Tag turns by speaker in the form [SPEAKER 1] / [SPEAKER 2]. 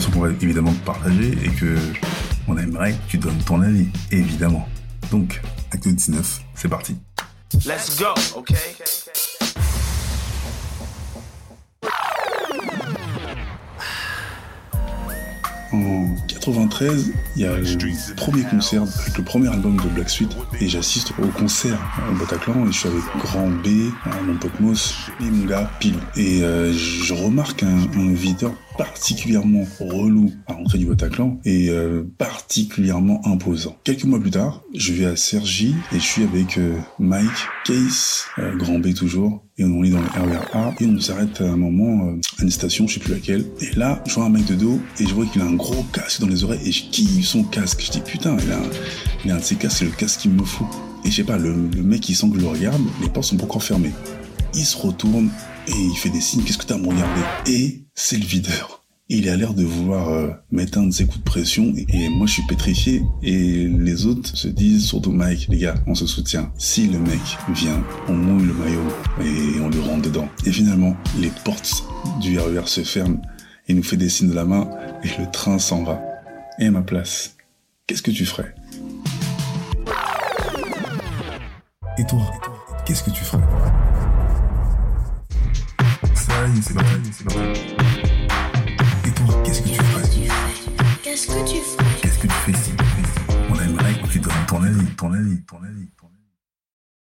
[SPEAKER 1] Situation qu'on va évidemment partager et que on aimerait que tu donnes ton avis, évidemment. Donc, acte 19, c'est parti.
[SPEAKER 2] Let's go, okay?
[SPEAKER 1] En 93, il y a le premier concert avec le premier album de Black Suite et j'assiste au concert au Bataclan et je suis avec Grand B, euh, mon pote Moss et mon gars Pile. Et euh, je remarque un, un videur particulièrement relou à l'entrée du Bataclan et euh, particulièrement imposant. Quelques mois plus tard, je vais à Sergi et je suis avec euh, Mike, Case, Grand B toujours, et on est dans le RERA et on s'arrête à un moment à une station, je sais plus laquelle. Et là, je vois un mec de dos et je vois qu'il a un gros casque dans les oreilles et je kiffe son casque. Je dis putain, il a, un- il a un de ces casques, c'est le casque qu'il me faut. Et je sais pas, le, mec il sent que je le regarde, les portes sont encore fermées. Il se retourne et il fait des signes, qu'est-ce que t'as à me regarder? Et c'est le videur. Il a l'air de vouloir euh, mettre un de ses coups de pression et, et moi je suis pétrifié et les autres se disent surtout Mike, les gars, on se soutient. Si le mec vient, on mouille le maillot et on le rentre dedans. Et finalement, les portes du RER se ferment, il nous fait des signes de la main et le train s'en va. Et à ma place, qu'est-ce que tu ferais? Et toi, qu'est-ce que tu ferais? Ça y est, c'est parti, c'est parti. Et toi, qu'est-ce que tu ferais?
[SPEAKER 3] Qu'est-ce que tu ferais?
[SPEAKER 1] Qu'est-ce que tu fais si On aimerait que tu donnes ton avis, ton avis, ton avis.